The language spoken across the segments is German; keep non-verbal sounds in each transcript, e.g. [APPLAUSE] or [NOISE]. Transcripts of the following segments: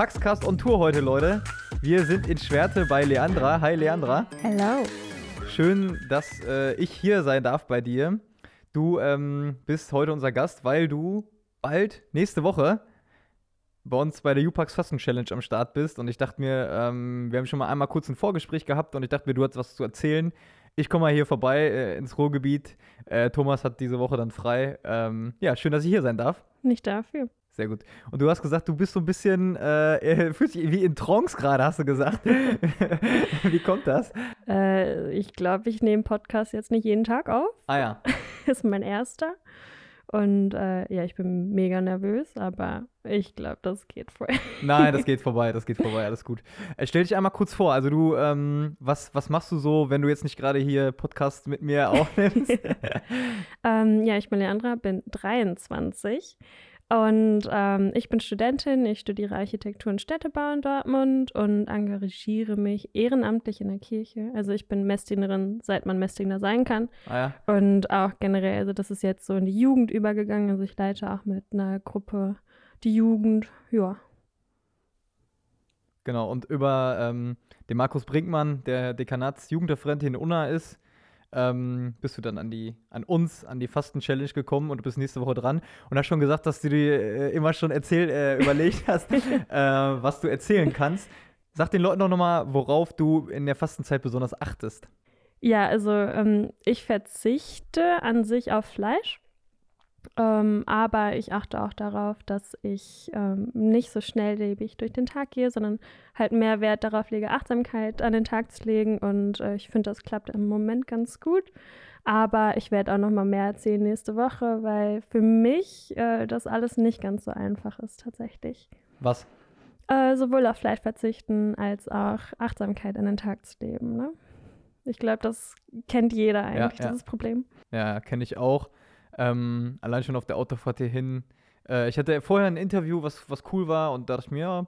Paxcast on Tour heute, Leute. Wir sind in Schwerte bei Leandra. Hi, Leandra. Hello. Schön, dass äh, ich hier sein darf bei dir. Du ähm, bist heute unser Gast, weil du bald nächste Woche bei uns bei der UPAX Fasten Challenge am Start bist. Und ich dachte mir, ähm, wir haben schon mal einmal kurz ein Vorgespräch gehabt und ich dachte mir, du hast was zu erzählen. Ich komme mal hier vorbei äh, ins Ruhrgebiet. Äh, Thomas hat diese Woche dann frei. Ähm, ja, schön, dass ich hier sein darf. Nicht dafür. Sehr gut. Und du hast gesagt, du bist so ein bisschen, äh, [LAUGHS] fühlst dich wie in Trance gerade, hast du gesagt. [LAUGHS] wie kommt das? Äh, ich glaube, ich nehme Podcast jetzt nicht jeden Tag auf. Ah ja. [LAUGHS] ist mein erster. Und äh, ja, ich bin mega nervös, aber ich glaube, das geht vorbei. Nein, das geht vorbei, das geht vorbei, alles gut. Äh, stell dich einmal kurz vor, also du, ähm, was, was machst du so, wenn du jetzt nicht gerade hier Podcast mit mir aufnimmst? ähm, ja, ich bin Leandra, bin 23 und ähm, ich bin Studentin, ich studiere Architektur und Städtebau in Dortmund und engagiere mich ehrenamtlich in der Kirche. Also ich bin Messdienerin, seit man Messdiener sein kann. Ah, ja. Und auch generell, also das ist jetzt so in die Jugend übergegangen. Also ich leite auch mit einer Gruppe die Jugend, ja. Genau, und über ähm, den Markus Brinkmann, der Dekanatsjugendreferent hier in Unna ist, ähm, bist du dann an die, an uns, an die Fasten-Challenge gekommen und du bist nächste Woche dran und hast schon gesagt, dass du dir äh, immer schon erzählt, äh, überlegt hast, [LAUGHS] äh, was du erzählen kannst. Sag den Leuten doch nochmal, worauf du in der Fastenzeit besonders achtest. Ja, also ähm, ich verzichte an sich auf Fleisch. Ähm, aber ich achte auch darauf, dass ich ähm, nicht so schnelllebig durch den Tag gehe, sondern halt mehr Wert darauf lege, Achtsamkeit an den Tag zu legen. Und äh, ich finde, das klappt im Moment ganz gut. Aber ich werde auch noch mal mehr erzählen nächste Woche, weil für mich äh, das alles nicht ganz so einfach ist tatsächlich. Was? Äh, sowohl auf Fleisch verzichten als auch Achtsamkeit an den Tag zu leben. Ne? Ich glaube, das kennt jeder eigentlich, ja, ja. dieses Problem. Ja, kenne ich auch. Ähm, allein schon auf der Autofahrt hierhin. Äh, ich hatte vorher ein Interview, was, was cool war und da dachte ich mir, ja,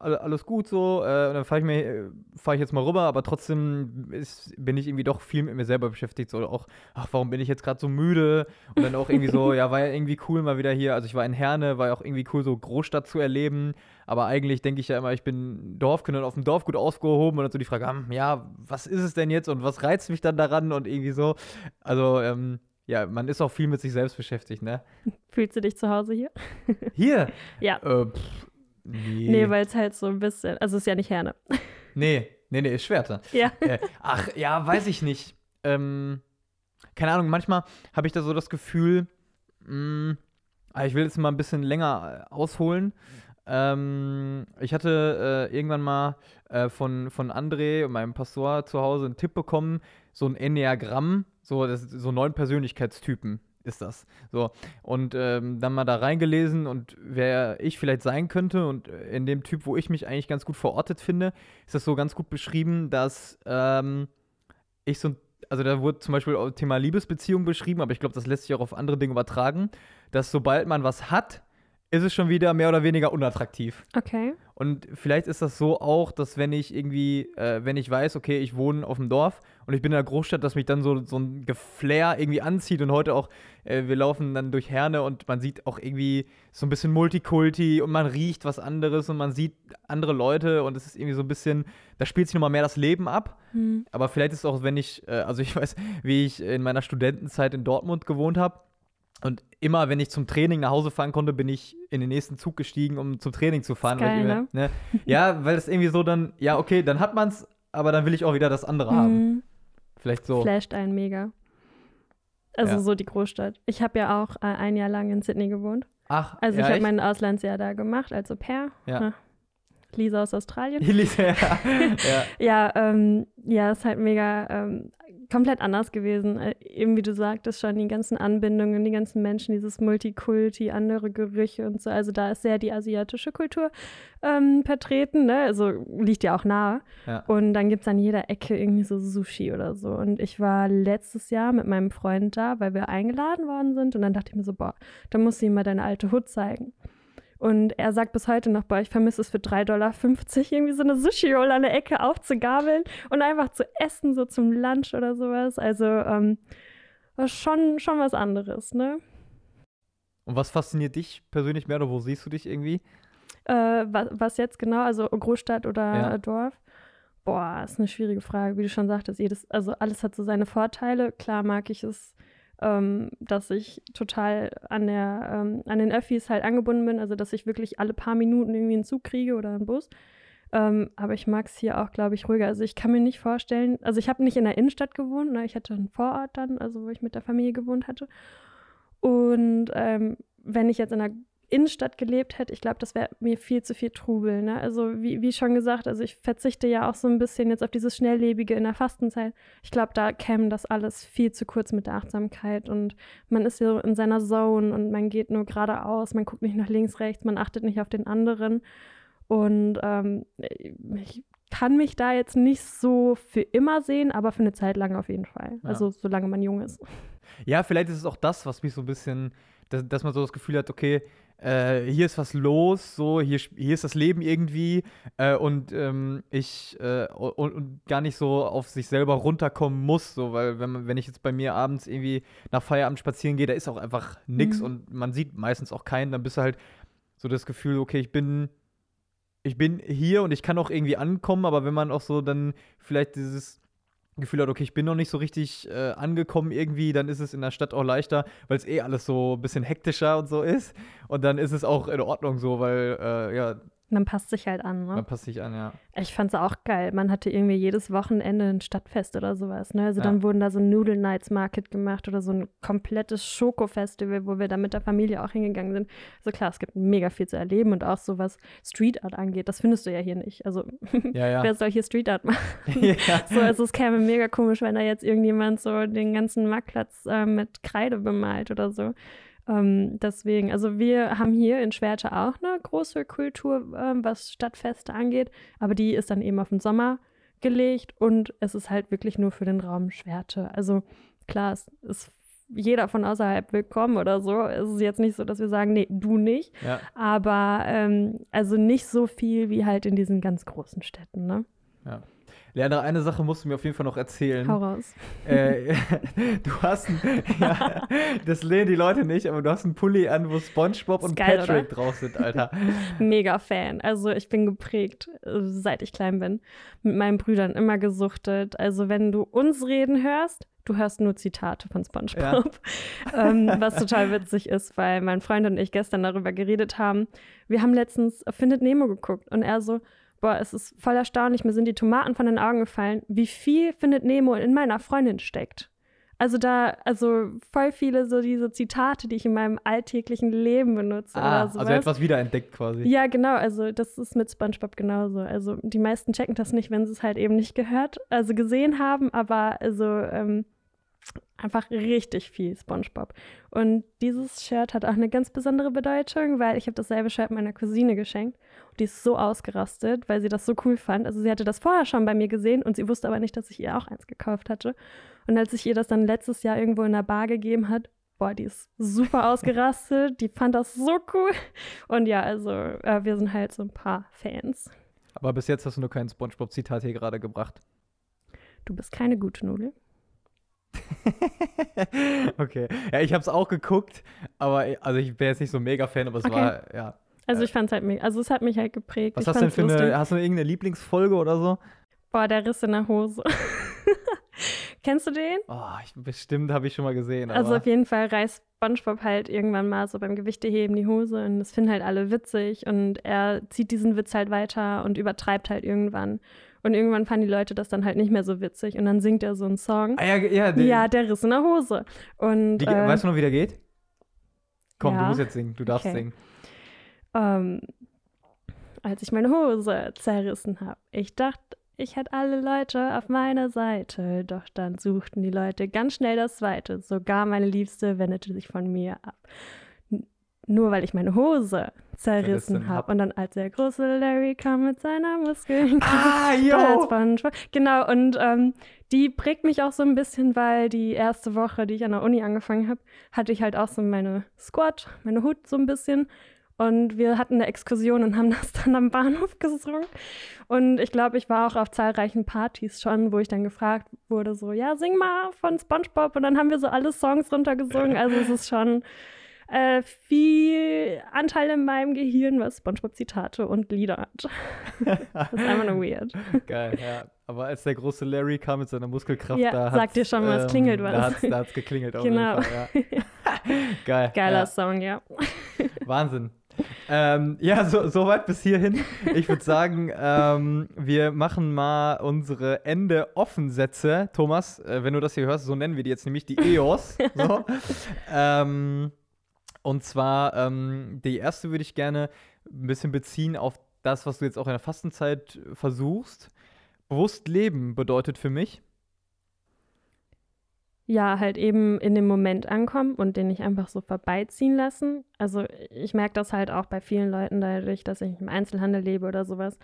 alles gut so. Äh, und dann fahre ich, fahr ich jetzt mal rüber, aber trotzdem ist, bin ich irgendwie doch viel mit mir selber beschäftigt. So auch, ach, warum bin ich jetzt gerade so müde? Und dann auch irgendwie so, [LAUGHS] ja, war ja irgendwie cool mal wieder hier. Also ich war in Herne, war ja auch irgendwie cool, so Großstadt zu erleben. Aber eigentlich denke ich ja immer, ich bin Dorfkind und auf dem Dorf gut aufgehoben. Und dann so die Frage, hm, ja, was ist es denn jetzt und was reizt mich dann daran? Und irgendwie so. Also, ähm, ja, man ist auch viel mit sich selbst beschäftigt, ne? [LAUGHS] Fühlst du dich zu Hause hier? [LAUGHS] Hier? [LAUGHS] ja. Äh, pff, nee. Nee, weil es halt so ein bisschen, also es ist ja nicht Herne. nee, nee, nee, ist Schwerte. Ja. Äh, ach, ja, weiß ich nicht. Ähm, keine Ahnung, manchmal habe ich da so das Gefühl, mh, ah, ich will jetzt mal ein bisschen länger äh, ausholen. Ähm, ich hatte äh, irgendwann mal äh, von, von André, meinem Pastor zu Hause, einen Tipp bekommen, so ein Enneagramm, so, das, so neun Persönlichkeitstypen ist das. So, und ähm, dann mal da reingelesen und wer ich vielleicht sein könnte und in dem Typ, wo ich mich eigentlich ganz gut verortet finde, ist das so ganz gut beschrieben, dass ähm, ich so also da wurde zum Beispiel auch Thema Liebesbeziehung beschrieben, aber ich glaube, das lässt sich auch auf andere Dinge übertragen, dass sobald man was hat, ist es schon wieder mehr oder weniger unattraktiv. Okay. Und vielleicht ist das so auch, dass wenn ich irgendwie, äh, wenn ich weiß, okay, ich wohne auf dem Dorf und ich bin in der Großstadt, dass mich dann so, so ein Geflair irgendwie anzieht und heute auch, äh, wir laufen dann durch Herne und man sieht auch irgendwie so ein bisschen Multikulti und man riecht was anderes und man sieht andere Leute und es ist irgendwie so ein bisschen, da spielt sich nochmal mehr das Leben ab. Hm. Aber vielleicht ist es auch, wenn ich, äh, also ich [LAUGHS] weiß, wie ich in meiner Studentenzeit in Dortmund gewohnt habe und immer, wenn ich zum Training nach Hause fahren konnte, bin ich in den nächsten Zug gestiegen, um zum Training zu fahren. Geil, immer, ne? Ne? Ja, weil es irgendwie so dann, ja, okay, dann hat man es, aber dann will ich auch wieder das andere mhm. haben. Vielleicht so. Flasht einen mega. Also ja. so die Großstadt. Ich habe ja auch äh, ein Jahr lang in Sydney gewohnt. Ach, Also ja, ich habe mein Auslandsjahr da gemacht als Au pair. Ja. Na, Lisa aus Australien. [LAUGHS] Lisa, ja. [LAUGHS] ja. ja, ähm, ja, ist halt mega ähm, komplett anders gewesen. Äh, Eben wie du sagtest schon, die ganzen Anbindungen, die ganzen Menschen, dieses Multikulti, andere Gerüche und so. Also da ist sehr die asiatische Kultur ähm, vertreten, ne? Also liegt ja auch nahe. Ja. Und dann gibt es an jeder Ecke irgendwie so Sushi oder so. Und ich war letztes Jahr mit meinem Freund da, weil wir eingeladen worden sind. Und dann dachte ich mir so, boah, da musst du ihm mal deine alte Hut zeigen. Und er sagt bis heute noch, boah, ich vermisse es für 3,50 Dollar irgendwie so eine Sushi-Roll an der Ecke aufzugabeln und einfach zu essen, so zum Lunch oder sowas. Also ähm, schon, schon was anderes, ne? Und was fasziniert dich persönlich mehr oder wo siehst du dich irgendwie? Äh, was, was jetzt genau? Also Großstadt oder Ja. Dorf? Boah, ist eine schwierige Frage. Wie du schon sagtest, jedes, also alles hat so seine Vorteile. Klar mag ich es, ähm, dass ich total an, der, ähm, an den Öffis halt angebunden bin, also dass ich wirklich alle paar Minuten irgendwie einen Zug kriege oder einen Bus. Ähm, aber ich mag es hier auch, glaube ich, ruhiger. Also ich kann mir nicht vorstellen, also ich habe nicht in der Innenstadt gewohnt, ne? ich hatte einen Vorort dann, also wo ich mit der Familie gewohnt hatte. Und ähm, wenn ich jetzt in der Innenstadt gelebt hätte, ich glaube, das wäre mir viel zu viel Trubel. Ne? Also wie, wie schon gesagt, also ich verzichte ja auch so ein bisschen jetzt auf dieses Schnelllebige in der Fastenzeit. Ich glaube, da käme das alles viel zu kurz mit der Achtsamkeit und man ist so in seiner Zone und man geht nur geradeaus, man guckt nicht nach links, rechts, man achtet nicht auf den anderen. Und ähm, ich kann mich da jetzt nicht so für immer sehen, aber für eine Zeit lang auf jeden Fall. Ja. Also solange man jung ist. Ja, vielleicht ist es auch das, was mich so ein bisschen, dass, dass man so das Gefühl hat, okay, äh, hier ist was los, so, hier, hier ist das Leben irgendwie äh, und ähm, ich äh, und, und gar nicht so auf sich selber runterkommen muss, so, weil wenn, wenn ich jetzt bei mir abends irgendwie nach Feierabend spazieren gehe, da ist auch einfach nix Mhm. und man sieht meistens auch keinen, dann bist du halt so das Gefühl, okay, ich bin ich bin hier und ich kann auch irgendwie ankommen, aber wenn man auch so dann vielleicht dieses Gefühl hat, okay, ich bin noch nicht so richtig äh, angekommen irgendwie, dann ist es in der Stadt auch leichter, weil es eh alles so ein bisschen hektischer und so ist. Und dann ist es auch in Ordnung so, weil, äh, ja, Man passt sich halt an. Ne? man passt sich an, ja. Ich fand's auch geil. Man hatte irgendwie jedes Wochenende ein Stadtfest oder sowas. Ne? Also Ja. dann wurden da so Noodle Nights Market gemacht oder so ein komplettes Schokofestival, wo wir dann mit der Familie auch hingegangen sind. Also klar, es gibt mega viel zu erleben und auch so was Street Art angeht. Das findest du ja hier nicht. Also [LAUGHS] Ja, ja. wer soll hier Street Art machen? [LAUGHS] So, also es käme mega komisch, wenn da jetzt irgendjemand so den ganzen Marktplatz äh, mit Kreide bemalt oder so. Ähm, deswegen, also wir haben hier in Schwerte auch eine große Kultur, ähm, was Stadtfeste angeht, aber die ist dann eben auf den Sommer gelegt und es ist halt wirklich nur für den Raum Schwerte. Also klar, es ist jeder von außerhalb willkommen oder so. Es ist jetzt nicht so, dass wir sagen, nee, du nicht, ja. aber ähm, also nicht so viel wie halt in diesen ganz großen Städten, ne? Leandra, eine Sache musst du mir auf jeden Fall noch erzählen. Hau raus. Äh, [LAUGHS] du hast ein, ja, das lehnen die Leute nicht, aber du hast einen Pulli an, wo SpongeBob und geil, Patrick oder? drauf sind, Alter. [LAUGHS] mega Fan. Also ich bin geprägt, äh, seit ich klein bin. Mit meinen Brüdern immer gesuchtet. Also wenn du uns reden hörst, du hörst nur Zitate von SpongeBob. [LAUGHS] ähm, was total witzig ist, weil mein Freund und ich gestern darüber geredet haben. Wir haben letztens Findet Nemo geguckt und er so, boah, es ist voll erstaunlich, mir sind die Tomaten von den Augen gefallen, wie viel Findet Nemo in meiner Freundin steckt. Also da, also voll viele so diese Zitate, die ich in meinem alltäglichen Leben benutze Ah, oder sowas. also etwas wiederentdeckt quasi. Ja, genau. Also das ist mit SpongeBob genauso. Also die meisten checken das nicht, wenn sie es halt eben nicht gehört, also gesehen haben, aber also ähm, einfach richtig viel SpongeBob. Und dieses Shirt hat auch eine ganz besondere Bedeutung, weil ich habe dasselbe Shirt meiner Cousine geschenkt. Und die ist so ausgerastet, weil sie das so cool fand. Also sie hatte das vorher schon bei mir gesehen und sie wusste aber nicht, dass ich ihr auch eins gekauft hatte. Und als ich ihr das dann letztes Jahr irgendwo in der Bar gegeben hat, boah, die ist super [LAUGHS] ausgerastet, die fand das so cool. Und ja, also äh, wir sind halt so ein paar Fans. Aber bis jetzt hast du nur kein SpongeBob-Zitat hier gerade gebracht. Du bist keine gute Nudel. [LAUGHS] okay. Ja, ich habe es auch geguckt, aber also ich bin jetzt nicht so mega Fan, aber es Okay. war, ja. Also Äh, ich fand's halt mega, also es hat mich halt geprägt. Was ich hast du denn für lustig. eine, hast du irgendeine Lieblingsfolge oder so? Boah, der Riss in der Hose. [LAUGHS] Kennst du den? Oh, ich, bestimmt habe ich schon mal gesehen. Also auf jeden Fall reißt SpongeBob halt irgendwann mal so beim Gewichteheben die Hose und das finden halt alle witzig und er zieht diesen Witz halt weiter und übertreibt halt irgendwann. Und irgendwann fanden die Leute das dann halt nicht mehr so witzig und dann singt er so einen Song. ah, ja, ja, die, ja, der Riss in der Hose. Und die, äh, weißt du noch, wie der geht? Komm, du ja. musst jetzt singen, du darfst Okay. singen. ähm, als ich meine Hose zerrissen habe. Ich dachte, Ich hätte alle Leute auf meiner Seite. Doch dann suchten die Leute ganz schnell das Zweite. Sogar meine Liebste wendete sich von mir ab. N nur weil ich meine Hose zerrissen habe. Und dann als der große Larry kam mit seiner Muskeln. Ah, [LAUGHS] yo! Genau, und ähm, die prägt mich auch so ein bisschen, weil die erste Woche, die ich an der Uni angefangen habe, hatte ich halt auch so meine Squad, meine Hut so ein bisschen. Und wir hatten eine Exkursion und haben [LAUGHS] das dann am Bahnhof gesungen. Und ich glaube, ich war auch auf zahlreichen Partys schon, wo ich dann gefragt wurde, so, ja, sing mal von SpongeBob. Und dann haben wir so alle Songs runtergesungen. Also es ist schon äh, viel Anteil in meinem Gehirn, was SpongeBob-Zitate und Lieder hat. [LAUGHS] das ist einfach nur weird. Geil, ja. Aber als der große Larry kam mit seiner Muskelkraft, ja, da sagt dir schon mal, ähm, es klingelt was. Da hat es geklingelt auf genau. Fall, ja. [LAUGHS] Geil. Geiler ja. Song, ja. [LAUGHS] Wahnsinn. Ähm, ja, so, so, weit bis hierhin. Ich würde sagen, ähm, wir machen mal unsere Ende-Offen-Sätze. Thomas, äh, wenn du das hier hörst, so nennen wir die jetzt nämlich die EOS. So. ähm, und zwar, ähm, die erste würde ich gerne ein bisschen beziehen auf das, was du jetzt auch in der Fastenzeit versuchst. Bewusst leben bedeutet für mich. Ja, halt eben in dem Moment ankommen und den nicht einfach so vorbeiziehen lassen. Also ich merke das halt auch bei vielen Leuten dadurch, dass ich im Einzelhandel lebe oder sowas,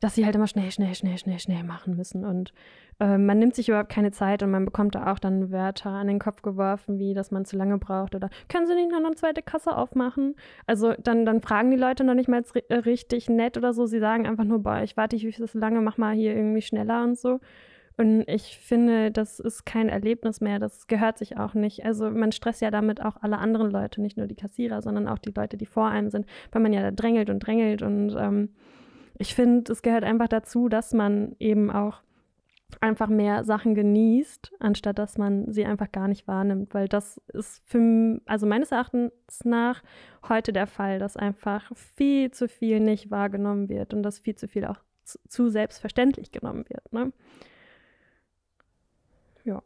dass sie halt immer schnell, schnell, schnell, schnell, schnell machen müssen. Und äh, man nimmt sich überhaupt keine Zeit und man bekommt da auch dann Wörter an den Kopf geworfen, wie dass man zu lange braucht oder können Sie nicht noch eine zweite Kasse aufmachen? Also dann, dann fragen die Leute noch nicht mal richtig nett oder so. Sie sagen einfach nur, boah, ich warte nicht so lange, mach mal hier irgendwie schneller und so. Und ich finde, das ist kein Erlebnis mehr, das gehört sich auch nicht. Also man stresst ja damit auch alle anderen Leute, nicht nur die Kassierer, sondern auch die Leute, die vor einem sind, weil man ja da drängelt und drängelt und ähm, ich finde, es gehört einfach dazu, dass man eben auch einfach mehr Sachen genießt, anstatt dass man sie einfach gar nicht wahrnimmt, weil das ist für, also meines Erachtens nach heute der Fall, dass einfach viel zu viel nicht wahrgenommen wird und dass viel zu viel auch zu, zu selbstverständlich genommen wird. Ne? Ja.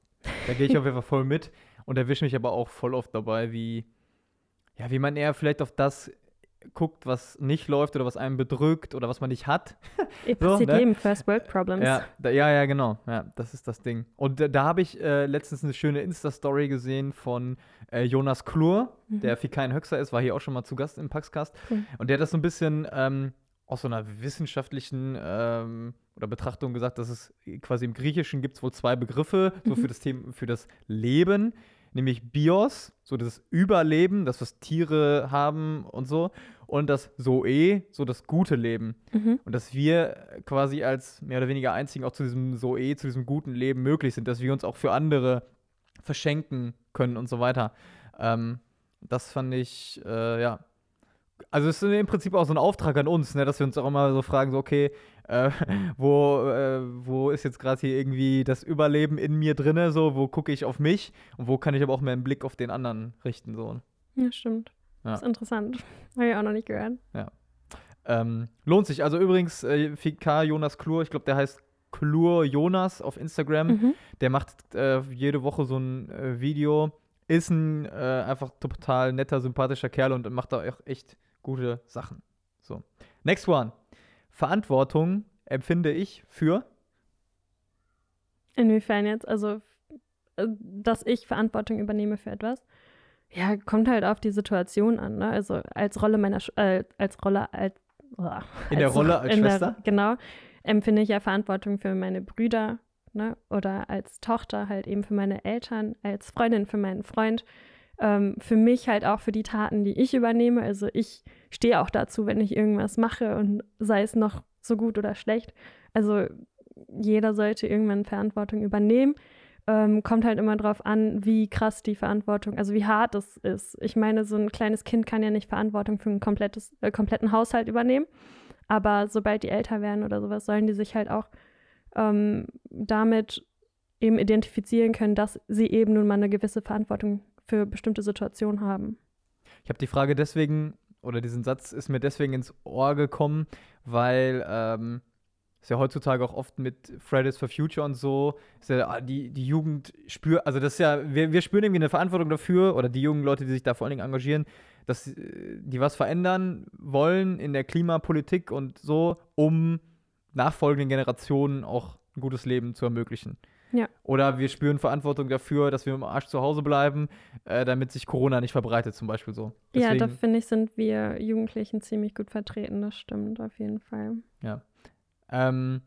Da gehe ich auf [LAUGHS] jeden Fall voll mit und erwische mich aber auch voll oft dabei, wie, ja, wie man eher vielleicht auf das guckt, was nicht läuft oder was einen bedrückt oder was man nicht hat. [LAUGHS] Passiert ne? eben First World Problems. Ja, da, ja, ja, genau. Ja, das ist das Ding. Und da, da habe ich äh, letztens eine schöne Insta-Story gesehen von äh, Jonas Klur, mhm. der Fikain Höxer ist, war hier auch schon mal zu Gast im Paxcast. Mhm. Und der hat das so ein bisschen ähm, aus so einer wissenschaftlichen ähm, oder Betrachtung gesagt, dass es quasi im Griechischen gibt es wohl zwei Begriffe, so für mhm. das Thema, für das Leben nämlich Bios, so das Überleben, das, was Tiere haben und so, und das Zoe, so das gute Leben. Mhm. Und dass wir quasi als mehr oder weniger einzigen auch zu diesem Zoe, zu diesem guten Leben möglich sind, dass wir uns auch für andere verschenken können und so weiter. Ähm, das fand ich, äh, ja. Also es ist im Prinzip auch so ein Auftrag an uns, ne, dass wir uns auch immer so fragen, so okay, äh, wo, äh, wo ist jetzt gerade hier irgendwie das Überleben in mir drinne, so, wo gucke ich auf mich und wo kann ich aber auch meinen Blick auf den anderen richten, so. Ja, stimmt. Ja. Das ist interessant. Habe ich auch noch nicht gehört. Ja. Ähm, lohnt sich. Also übrigens, äh, FK Jonas Klur, ich glaube, der heißt Klur Jonas auf Instagram. Mhm. Der macht äh, jede Woche so ein äh, Video. Ist ein äh, einfach total netter, sympathischer Kerl und macht da auch echt gute Sachen. So. Next one. Verantwortung empfinde ich für? Inwiefern jetzt? Also, äh, dass ich Verantwortung übernehme für etwas? Ja, kommt halt auf die Situation an. Ne? Also als Rolle meiner, Sch äh, als Rolle als oh, in der Rolle als Schwester. Der, genau, empfinde ich ja Verantwortung für meine Brüder ne? oder als Tochter halt eben für meine Eltern, als Freundin für meinen Freund ähm, für mich halt auch für die Taten, die ich übernehme. Also ich stehe auch dazu, wenn ich irgendwas mache und sei es noch so gut oder schlecht. Also jeder sollte irgendwann Verantwortung übernehmen. Ähm, kommt halt immer drauf an, wie krass die Verantwortung, also wie hart es ist. Ich meine, so ein kleines Kind kann ja nicht Verantwortung für einen komplettes, äh, kompletten Haushalt übernehmen. Aber sobald die älter werden oder sowas, sollen die sich halt auch ähm, damit eben identifizieren können, dass sie eben nun mal eine gewisse Verantwortung für bestimmte Situationen haben. Ich habe die Frage deswegen, oder diesen Satz ist mir deswegen ins Ohr gekommen, weil ähm, ist ja heutzutage auch oft mit Fridays for Future und so, ist ja, ah, die, die Jugend spürt, also das ist ja, wir, wir spüren irgendwie eine Verantwortung dafür, oder die jungen Leute, die sich da vor allen Dingen engagieren, dass die was verändern wollen in der Klimapolitik und so, um nachfolgenden Generationen auch ein gutes Leben zu ermöglichen. Ja. Oder wir spüren Verantwortung dafür, dass wir im Arsch zu Hause bleiben, äh, damit sich Corona nicht verbreitet, zum Beispiel so. ja, Deswegen, da finde ich, sind wir Jugendlichen ziemlich gut vertreten. Das stimmt auf jeden Fall. ähm,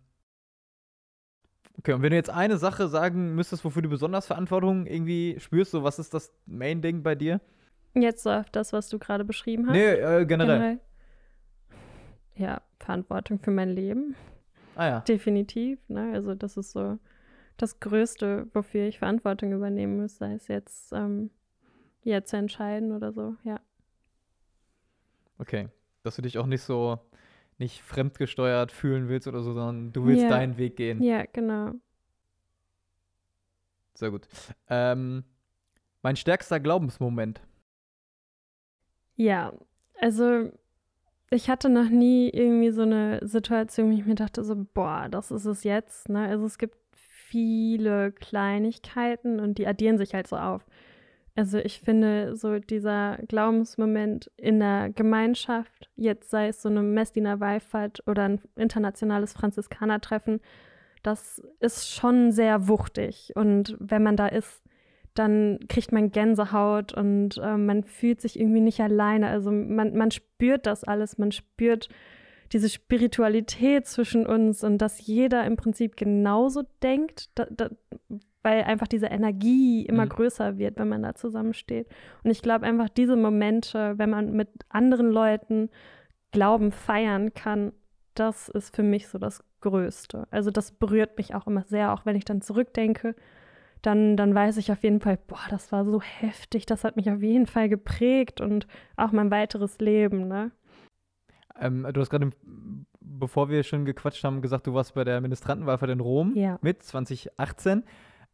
okay, und wenn du jetzt eine Sache sagen müsstest, wofür du besonders Verantwortung irgendwie spürst, so was ist das Main-Ding bei dir? Jetzt so auf das, was du gerade beschrieben hast. Nee, äh, generell. Ja, Verantwortung für mein Leben. Ah ja. Definitiv. Ne? Also das ist so das Größte, wofür ich Verantwortung übernehmen muss, sei es jetzt ähm, ja, zu entscheiden oder so. Ja. Okay. Dass du dich auch nicht so nicht fremdgesteuert fühlen willst oder so, sondern du willst Ja. deinen Weg gehen. Ja, genau. Sehr gut. Ähm, mein stärkster Glaubensmoment. Ja, also ich hatte noch nie irgendwie so eine Situation, wo ich mir dachte, so, boah, das ist es jetzt. Ne? Also es gibt viele Kleinigkeiten und die addieren sich halt so auf. Also ich finde, so dieser Glaubensmoment in der Gemeinschaft, jetzt sei es so eine Messdiener Wallfahrt oder ein internationales Franziskanertreffen, das ist schon sehr wuchtig. Und wenn man da ist, dann kriegt man Gänsehaut und äh, man fühlt sich irgendwie nicht alleine. Also man, man spürt das alles, man spürt diese Spiritualität zwischen uns und dass jeder im Prinzip genauso denkt, da, da, weil einfach diese Energie immer Mhm. größer wird, wenn man da zusammensteht. Und ich glaube einfach diese Momente, wenn man mit anderen Leuten Glauben feiern kann, das ist für mich so das Größte. Also das berührt mich auch immer sehr, auch wenn ich dann zurückdenke dann, dann weiß ich auf jeden Fall, boah, das war so heftig, das hat mich auf jeden Fall geprägt und auch mein weiteres Leben, ne? Ähm, du hast gerade, bevor wir schon gequatscht haben, gesagt, du warst bei der Ministrantenwahlfahrt in Rom Ja. mit 2018.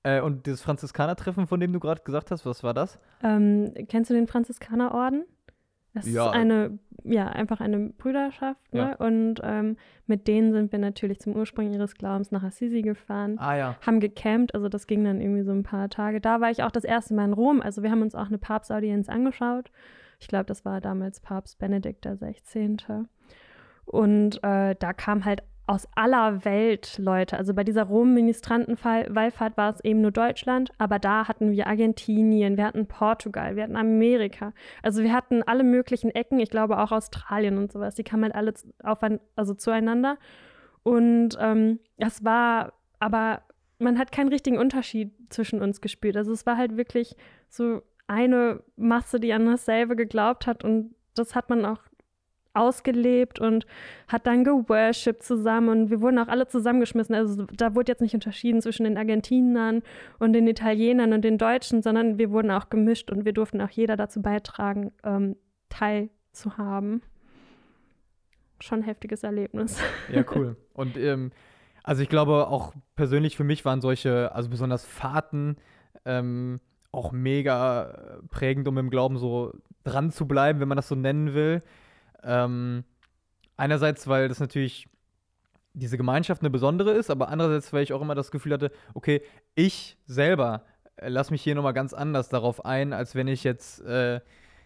Äh, und dieses Franziskanertreffen, von dem du gerade gesagt hast, was war das? Ähm, kennst du den Franziskanerorden? Das Ja. ist eine, ja, einfach eine Brüderschaft, ne? Ja. Und ähm, mit denen sind wir natürlich zum Ursprung ihres Glaubens nach Assisi gefahren. Ah ja. haben gecampt, also das ging dann irgendwie so ein paar Tage. Da war ich auch das erste Mal in Rom, also wir haben uns auch eine Papstaudienz angeschaut. Ich glaube, das war damals Papst Benedikt XVI. Und äh, da kam halt aus aller Welt Leute. Also bei dieser Rom-Ministrantenwallfahrt war es eben nur Deutschland, aber da hatten wir Argentinien, wir hatten Portugal, wir hatten Amerika. Also wir hatten alle möglichen Ecken, ich glaube auch Australien und sowas. Die kamen halt alle aufein- also zueinander. Und ähm, das war aber, man hat keinen richtigen Unterschied zwischen uns gespürt. Also es war halt wirklich so eine Masse, die an dasselbe geglaubt hat und das hat man auch ausgelebt und hat dann geworshipped zusammen und wir wurden auch alle zusammengeschmissen. Also da wurde jetzt nicht unterschieden zwischen den Argentinern und den Italienern und den Deutschen, sondern wir wurden auch gemischt und wir durften auch jeder dazu beitragen, ähm, teilzuhaben. Schon ein heftiges Erlebnis. [LAUGHS] Ja, cool. Und ähm, also ich glaube auch persönlich für mich waren solche, also besonders Fahrten, ähm, auch mega äh, prägend, um im Glauben so dran zu bleiben, wenn man das so nennen will. Ähm, einerseits, weil das natürlich diese Gemeinschaft eine besondere ist, aber andererseits, weil ich auch immer das Gefühl hatte, okay, ich selber äh, lass mich hier nochmal ganz anders darauf ein, als wenn ich jetzt äh,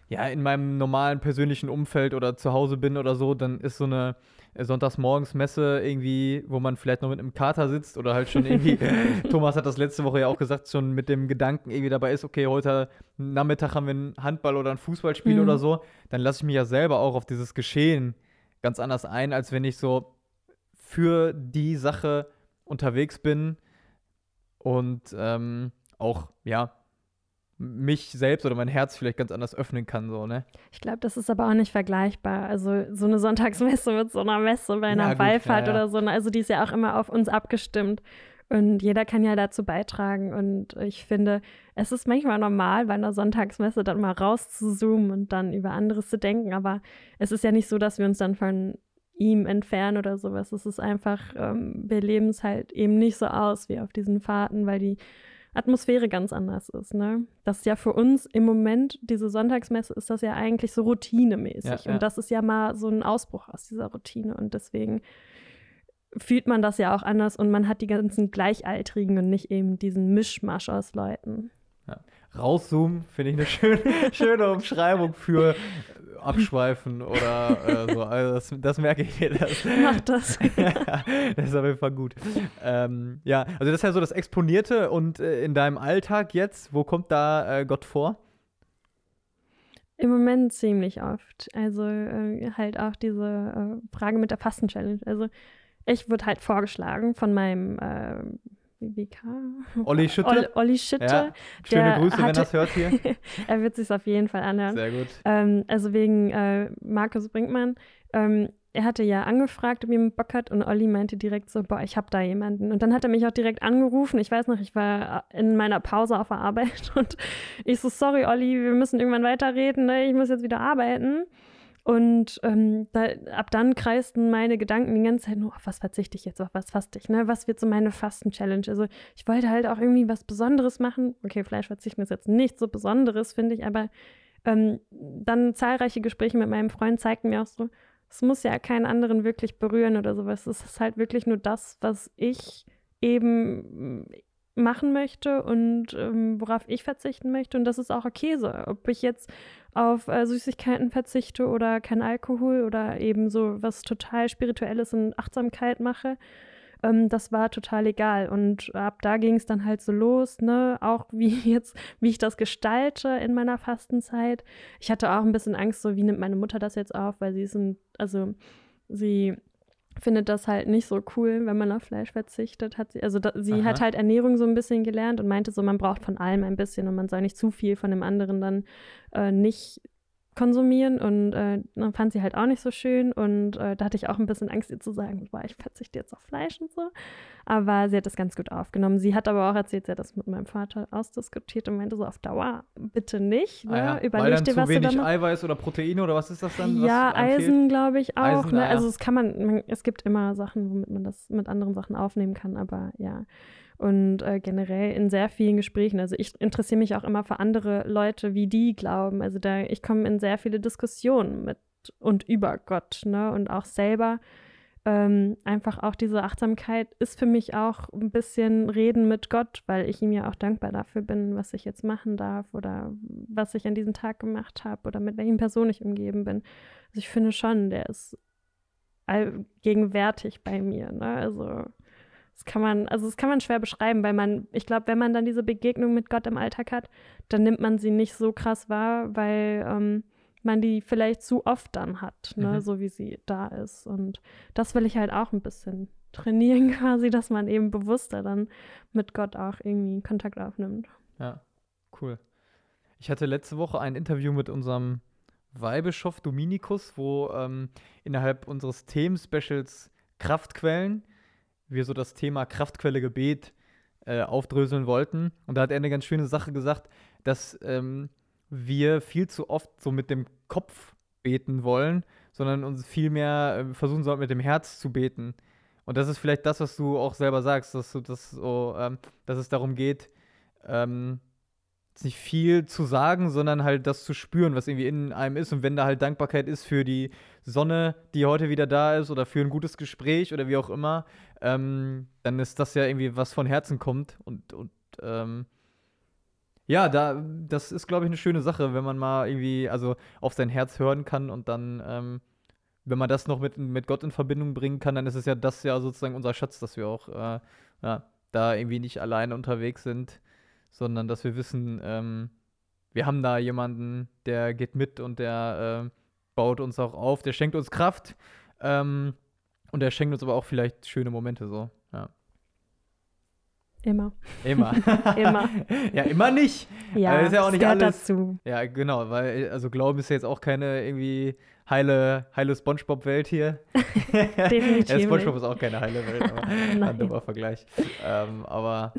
ja in meinem normalen persönlichen Umfeld oder zu Hause bin oder so, dann ist so eine äh, Sonntagsmorgensmesse irgendwie, wo man vielleicht noch mit einem Kater sitzt oder halt schon irgendwie, [LAUGHS] Thomas hat das letzte Woche ja auch gesagt, schon mit dem Gedanken irgendwie dabei ist, okay, heute Nachmittag haben wir ein Handball- oder ein Fußballspiel Mhm. oder so, dann lasse ich mich ja selber auch auf dieses Geschehen ganz anders ein, als wenn ich so für die Sache unterwegs bin und ähm, auch, ja, mich selbst oder mein Herz vielleicht ganz anders öffnen kann, so, ne? Ich glaube, das ist aber auch nicht vergleichbar. Also so eine Sonntagsmesse mit so einer Messe bei einer Ja, Wallfahrt ja, ja. oder so. ne? Also die ist ja auch immer auf uns abgestimmt. Und jeder kann ja dazu beitragen. Und ich finde, es ist manchmal normal, bei einer Sonntagsmesse dann mal rauszuzoomen und dann über anderes zu denken. Aber es ist ja nicht so, dass wir uns dann von ihm entfernen oder sowas. Es ist einfach, ähm, wir leben es halt eben nicht so aus wie auf diesen Fahrten, weil die Atmosphäre ganz anders ist. Ne? Das ist ja für uns im Moment, diese Sonntagsmesse, ist das ja eigentlich so routinemäßig. Ja, ja. Und das ist ja mal so ein Ausbruch aus dieser Routine. Und deswegen fühlt man das ja auch anders und man hat die ganzen Gleichaltrigen und nicht eben diesen Mischmasch aus Leuten. Rauszoomen finde ich eine schöne, [LAUGHS] schöne Umschreibung für abschweifen oder äh, so. Also das, das merke ich mir. Das. [LAUGHS] Mach das. [LAUGHS] das ist auf jeden Fall gut. Ähm, ja, also das ist ja so das Exponierte und äh, in deinem Alltag jetzt, wo kommt da äh, Gott vor? Im Moment ziemlich oft. Also äh, halt auch diese äh, Frage mit der Fasten-Challenge. Also ich wurde halt vorgeschlagen von meinem äh, WK. Olli [LAUGHS] Schütte. Olli, Schütte. Ja. Schöne Grüße, hatte, wenn das hört hier. [LAUGHS] er wird sich auf jeden Fall anhören. Sehr gut. Ähm, also wegen äh, Markus Brinkmann. Ähm, er hatte ja angefragt, ob jemand Bock hat und Olli meinte direkt so, boah, ich hab da jemanden. Und dann hat er mich auch direkt angerufen. Ich weiß noch, ich war in meiner Pause auf der Arbeit [LAUGHS] und ich so, sorry Olli, wir müssen irgendwann weiterreden, ne? ich muss jetzt wieder arbeiten. Und ähm, da, ab dann kreisten meine Gedanken die ganze Zeit nur, auf was verzichte ich jetzt, auf was faste ich, ne? Was wird so meine Fasten-Challenge? Also ich wollte halt auch irgendwie was Besonderes machen. Okay, Fleischverzichten ist jetzt nicht so Besonderes, finde ich, aber ähm, dann zahlreiche Gespräche mit meinem Freund zeigten mir auch so, es muss ja keinen anderen wirklich berühren oder sowas. Es ist halt wirklich nur das, was ich eben machen möchte und ähm, worauf ich verzichten möchte. Und das ist auch okay so. Ob ich jetzt auf äh, Süßigkeiten verzichte oder kein Alkohol oder eben so was total Spirituelles und Achtsamkeit mache, ähm, das war total egal. Und ab da ging es dann halt so los, ne? Auch wie [LAUGHS] jetzt, wie ich das gestalte in meiner Fastenzeit. Ich hatte auch ein bisschen Angst, so wie nimmt meine Mutter das jetzt auf, weil sie ist ein, also sie findet das halt nicht so cool, wenn man auf Fleisch verzichtet. Hat sie, also da, sie Aha. hat halt Ernährung so ein bisschen gelernt und meinte so, man braucht von allem ein bisschen und man soll nicht zu viel von dem anderen dann äh, nicht konsumieren und äh, dann fand sie halt auch nicht so schön und äh, da hatte ich auch ein bisschen Angst, ihr zu sagen, boah, ich verzichte jetzt auf Fleisch und so. Aber sie hat das ganz gut aufgenommen. Sie hat aber auch erzählt, sie hat das mit meinem Vater ausdiskutiert und meinte so auf Dauer bitte nicht. Ne? Ah ja, Überleg dir, was zu wenig du da Eiweiß oder Proteine oder was ist das dann? Ja, Eisen glaube ich auch. Eisen, ne? Also es kann man, man, es gibt immer Sachen, womit man das mit anderen Sachen aufnehmen kann, aber ja und äh, generell in sehr vielen Gesprächen. Also ich interessiere mich auch immer für andere Leute, wie die glauben. Also da ich komme in sehr viele Diskussionen mit und über Gott, ne? Und auch selber ähm, einfach auch diese Achtsamkeit ist für mich auch ein bisschen Reden mit Gott, weil ich ihm ja auch dankbar dafür bin, was ich jetzt machen darf oder was ich an diesem Tag gemacht habe oder mit welchen Personen ich umgeben bin. Also ich finde schon, der ist allgegenwärtig bei mir. Ne? Also das kann man, also das kann man schwer beschreiben, weil man, ich glaube, wenn man dann diese Begegnung mit Gott im Alltag hat, dann nimmt man sie nicht so krass wahr, weil ähm, man die vielleicht zu oft dann hat, ne, mhm. so wie sie da ist. Und das will ich halt auch ein bisschen trainieren, [LAUGHS] quasi, dass man eben bewusster dann mit Gott auch irgendwie Kontakt aufnimmt. Ja, cool. Ich hatte letzte Woche ein Interview mit unserem Weihbischof Dominikus, wo ähm, innerhalb unseres Themen-Specials Kraftquellen wir so das Thema Kraftquelle Gebet äh, aufdröseln wollten. Und da hat er eine ganz schöne Sache gesagt, dass ähm, wir viel zu oft so mit dem Kopf beten wollen, sondern uns viel mehr äh, versuchen sollten, mit dem Herz zu beten. Und das ist vielleicht das, was du auch selber sagst, dass, du das so, ähm, dass es darum geht, ähm, nicht viel zu sagen, sondern halt das zu spüren, was irgendwie in einem ist. Und wenn da halt Dankbarkeit ist für die Sonne, die heute wieder da ist, oder für ein gutes Gespräch oder wie auch immer, ähm, dann ist das ja irgendwie was von Herzen kommt. Und, und ähm, ja, da, das ist, glaube ich, eine schöne Sache, wenn man mal irgendwie, also auf sein Herz hören kann und dann, ähm, wenn man das noch mit, mit Gott in Verbindung bringen kann, dann ist es ja das ja sozusagen unser Schatz, dass wir auch äh, ja, da irgendwie nicht alleine unterwegs sind sondern dass wir wissen, ähm, wir haben da jemanden, der geht mit und der äh, baut uns auch auf, der schenkt uns Kraft ähm, und der schenkt uns aber auch vielleicht schöne Momente so. Immer. Immer. [LAUGHS] immer. [LAUGHS] ja, immer nicht. Ja, das ist ja auch nicht alles. dazu. Ja, genau, weil also Glauben ist ja jetzt auch keine irgendwie heile, heile Spongebob-Welt hier. [LAUGHS] Definitiv. ja, Spongebob ist auch keine heile Welt, aber ein dummer Vergleich. Ähm, aber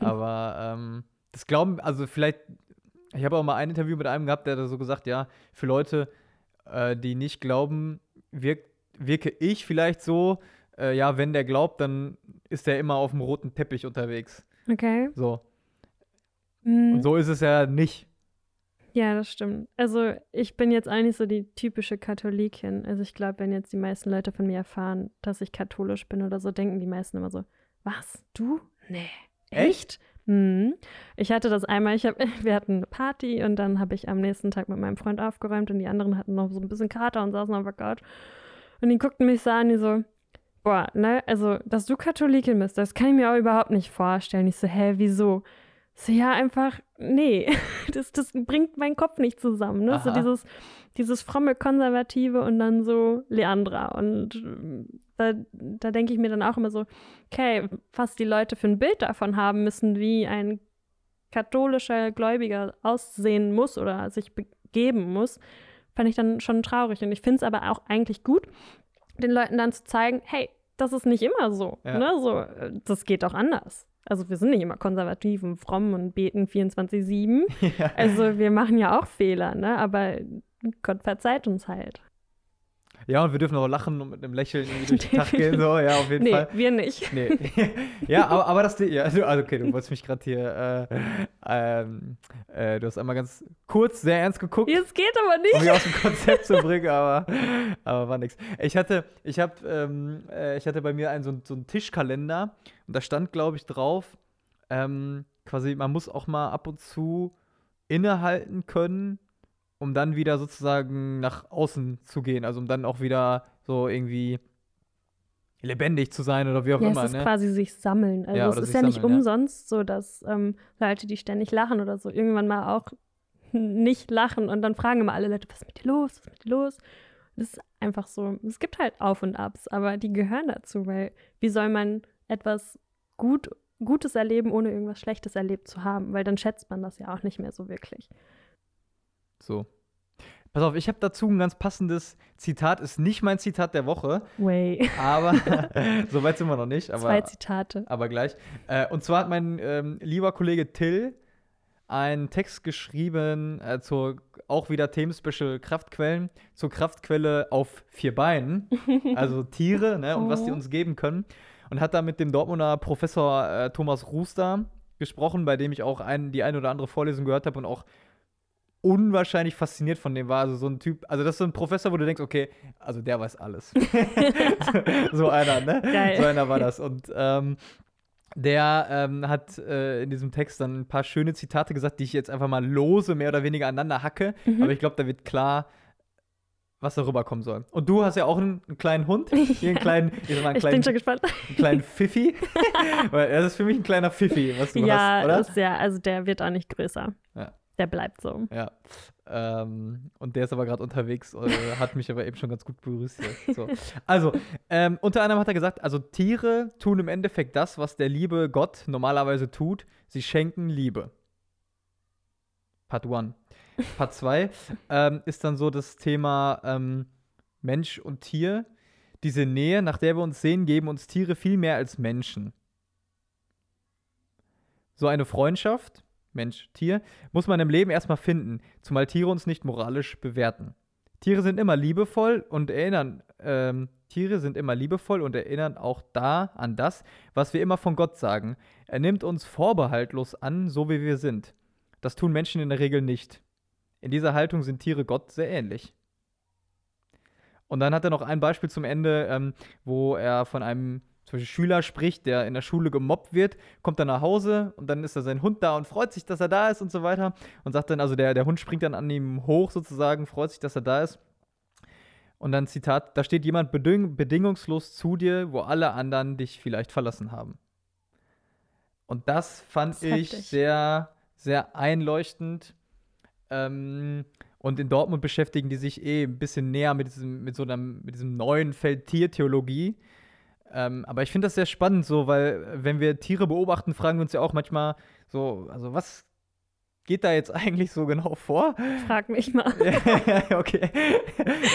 aber ähm, das Glauben, also vielleicht, ich habe auch mal ein Interview mit einem gehabt, der hat so gesagt, ja, für Leute, äh, die nicht glauben, wirk, wirke ich vielleicht so, äh, ja, wenn der glaubt, dann ist der immer auf dem roten Teppich unterwegs. Okay. So. Mhm. Und so ist es ja nicht. Ja, das stimmt. Also ich bin jetzt eigentlich so die typische Katholikin. Also ich glaube, wenn jetzt die meisten Leute von mir erfahren, dass ich katholisch bin oder so, denken die meisten immer so, was, du? Nee. Echt? Mhm. Ich hatte das einmal, ich hab, [LAUGHS] wir hatten eine Party und dann habe ich am nächsten Tag mit meinem Freund aufgeräumt und die anderen hatten noch so ein bisschen Kater und saßen auf der Couch. Und die guckten mich so an, die so, boah, ne, also, dass du Katholikin bist, das kann ich mir auch überhaupt nicht vorstellen. Ich so, hä, wieso? So, ja, einfach, nee, [LAUGHS] das, das bringt meinen Kopf nicht zusammen, ne? So Aha. dieses, dieses fromme Konservative und dann so Leandra. Und ähm, da, da denke ich mir dann auch immer so, okay, was die Leute für ein Bild davon haben müssen, wie ein katholischer Gläubiger aussehen muss oder sich begeben muss, fand ich dann schon traurig. Und ich finde es aber auch eigentlich gut, den Leuten dann zu zeigen, hey, das ist nicht immer so. Ja. Ne? so äh, das geht auch anders. Also wir sind nicht immer konservativ und fromm und beten 24-7. [LAUGHS] ja. Also wir machen ja auch Fehler, ne? Aber Gott verzeiht uns halt. Ja, und wir dürfen auch lachen und mit einem Lächeln durch den Tag [LAUGHS] gehen. So, ja, auf jeden Nee, Fall. wir nicht. Nee. [LAUGHS] ja, aber, aber das, ja, also, okay, du [LAUGHS] wolltest mich gerade hier, äh, ähm, äh, du hast einmal ganz kurz sehr ernst geguckt, Es geht aber um nicht. mich aus dem Konzept zu bringen, aber, aber war nix. Ich hatte, ich hab, ähm, äh, ich hatte bei mir einen, so, einen- so einen Tischkalender und da stand, glaube ich, drauf, ähm, quasi, man muss auch mal ab und zu innehalten können, um dann wieder sozusagen nach außen zu gehen, also um dann auch wieder so irgendwie lebendig zu sein oder wie auch Ja, immer, es ist ne? quasi sich sammeln. Also Ja, es ist ja nicht sammeln, ja. umsonst so, dass ähm, Leute, die ständig lachen oder so, irgendwann mal auch [LAUGHS] nicht lachen und dann fragen immer alle Leute, was ist mit dir los, was ist mit dir los? Das ist einfach so, es gibt halt Auf und Abs, aber die gehören dazu, weil wie soll man etwas gut, Gutes erleben, ohne irgendwas Schlechtes erlebt zu haben? Weil dann schätzt man das ja auch nicht mehr so wirklich. So. Pass auf, ich habe dazu ein ganz passendes Zitat. Ist nicht mein Zitat der Woche, Way. aber [LAUGHS] [LAUGHS] so weit sind wir noch nicht. Aber, Zwei Zitate. aber gleich. Äh, und zwar hat mein ähm, lieber Kollege Till einen Text geschrieben äh, zur auch wieder Themenspecial Kraftquellen, zur Kraftquelle auf vier Beinen, [LAUGHS] also Tiere ne, und was die Oh. uns geben können. Und hat da mit dem Dortmunder Professor äh, Thomas Ruster gesprochen, bei dem ich auch ein, die eine oder andere Vorlesung gehört habe und auch unwahrscheinlich fasziniert von dem war. Also so ein Typ, also das ist so ein Professor, wo du denkst, okay, also der weiß alles. [LAUGHS] so, so einer, ne? Geil. So einer war das. Und ähm, der ähm, hat äh, in diesem Text dann ein paar schöne Zitate gesagt, die ich jetzt einfach mal lose, mehr oder weniger aneinander hacke. Mhm. Aber ich glaube, da wird klar, was darüber kommen soll. Und du hast ja auch einen, einen kleinen Hund, [LAUGHS] hier einen kleinen, ich sag mal, einen Ich bin kleinen, schon gespannt. einen kleinen Pfiffi. [LAUGHS] Das ist für mich ein kleiner Pfiffi, was du ja, hast, oder? ist ja, also der wird auch nicht größer. Ja. Der bleibt so. Ja. Ähm, und der ist aber gerade unterwegs, äh, hat mich aber eben schon ganz gut begrüßt. Hier. So. Also, ähm, unter anderem hat er gesagt, also Tiere tun im Endeffekt das, was der liebe Gott normalerweise tut. Sie schenken Liebe. Part 1. Part 2 [LAUGHS] ähm, ist dann so das Thema ähm, Mensch und Tier. Diese Nähe, nach der wir uns sehen, geben uns Tiere viel mehr als Menschen. So eine Freundschaft, Mensch, Tier, muss man im Leben erstmal finden, zumal Tiere uns nicht moralisch bewerten. Tiere sind immer liebevoll und erinnern, ähm, Tiere sind immer liebevoll und erinnern auch da an das, was wir immer von Gott sagen. Er nimmt uns vorbehaltlos an, so wie wir sind. Das tun Menschen in der Regel nicht. In dieser Haltung sind Tiere Gott sehr ähnlich. Und dann hat er noch ein Beispiel zum Ende, ähm, wo er von einem zum Beispiel Schüler spricht, der in der Schule gemobbt wird, kommt dann nach Hause und dann ist da sein Hund da und freut sich, dass er da ist und so weiter. Und sagt dann, also der, der Hund springt dann an ihm hoch sozusagen, freut sich, dass er da ist. Und dann Zitat, da steht jemand beding bedingungslos zu dir, wo alle anderen dich vielleicht verlassen haben. Und das fand Das ich heftig. sehr, sehr einleuchtend. Ähm, und in Dortmund beschäftigen die sich eh ein bisschen näher mit diesem, mit so einem, mit diesem neuen Feld Tiertheologie. Ähm, aber ich finde das sehr spannend, so, weil äh, wenn wir Tiere beobachten, fragen wir uns ja auch manchmal so, also was geht da jetzt [LAUGHS] eigentlich so genau vor? Frag mich mal. [LAUGHS] okay.